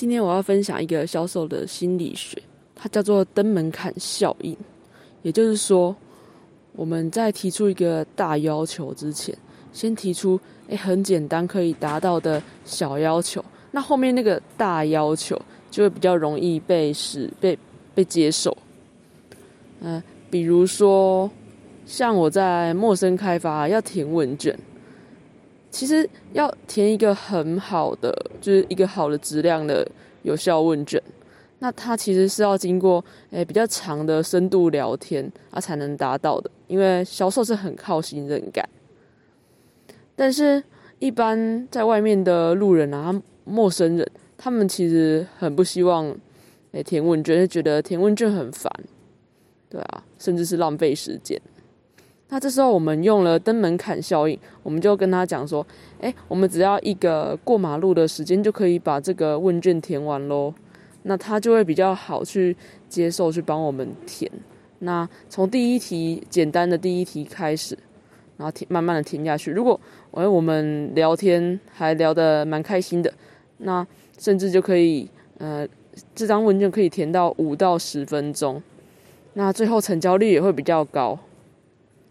今天我要分享一个销售的心理学，它叫做登门槛效应。也就是说，我们在提出一个大要求之前，先提出诶很简单可以达到的小要求，那后面那个大要求就会比较容易被使被被接受。嗯，比如说像我在陌生开发要填问卷。其实要填一个很好的，就是一个好的质量的有效问卷，那它其实是要经过诶比较长的深度聊天啊才能达到的，因为销售是很靠信任感。但是，一般在外面的路人啊、陌生人，他们其实很不希望诶填问卷，就觉得填问卷很烦，对啊，甚至是浪费时间。那这时候我们用了登门槛效应，我们就跟他讲说，哎，我们只要一个过马路的时间就可以把这个问卷填完喽。那他就会比较好去接受，去帮我们填。那从第一题简单的第一题开始，然后填慢慢的填下去。如果哎我们聊天还聊得蛮开心的，那甚至就可以呃这张问卷可以填到五到十分钟，那最后成交率也会比较高。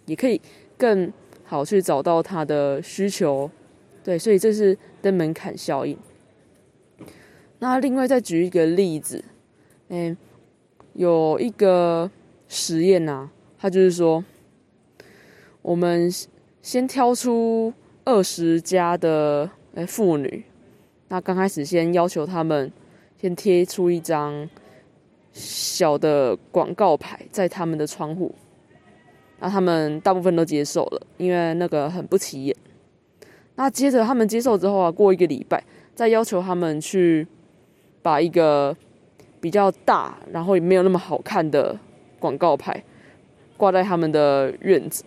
也可以更好去找到他的需求，对，所以这是登门槛效应。那另外再举一个例子，嗯，有一个实验呐，他就是说，我们先挑出二十家的诶妇女，那刚开始先要求他们先贴出一张小的广告牌在他们的窗户。那他们大部分都接受了，因为那个很不起眼。那接着他们接受之后啊，过一个礼拜，再要求他们去把一个比较大，然后也没有那么好看的广告牌挂在他们的院子。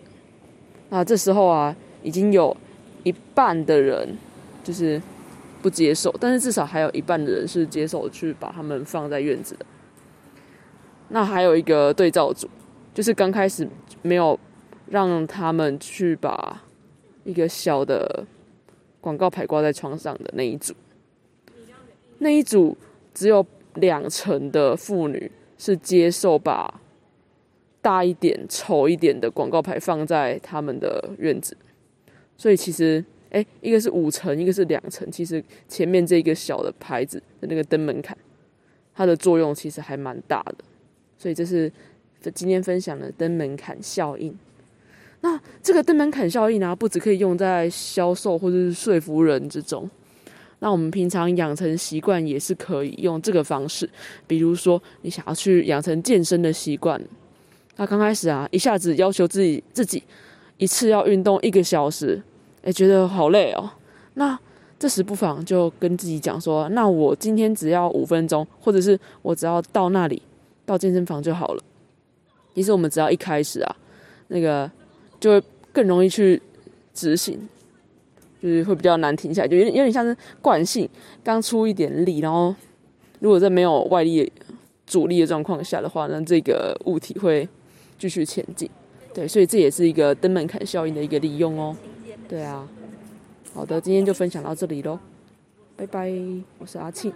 那这时候啊，已经有一半的人就是不接受，但是至少还有一半的人是接受去把他们放在院子的。那还有一个对照组。就是刚开始没有让他们去把一个小的广告牌挂在窗上的那一组，那一组只有两成的妇女是接受把大一点、丑一点的广告牌放在他们的院子，所以其实，哎，一个是五层，一个是两层，其实前面这个小的牌子的那个灯门槛，它的作用其实还蛮大的，所以这是。今天分享的登门槛效应，那这个登门槛效应呢，不只可以用在销售或者是说服人之中，那我们平常养成习惯也是可以用这个方式。比如说，你想要去养成健身的习惯，那刚开始啊，一下子要求自己自己一次要运动一个小时，哎，觉得好累哦。那这时不妨就跟自己讲说，那我今天只要五分钟，或者是我只要到那里到健身房就好了。其实我们只要一开始啊，那个就会更容易去执行，就是会比较难停下来，就有点有点像是惯性，刚出一点力，然后如果在没有外力阻力的状况下的话，那这个物体会继续前进。对，所以这也是一个登门槛效应的一个利用哦。对啊，好的，今天就分享到这里喽，拜拜，我是阿庆。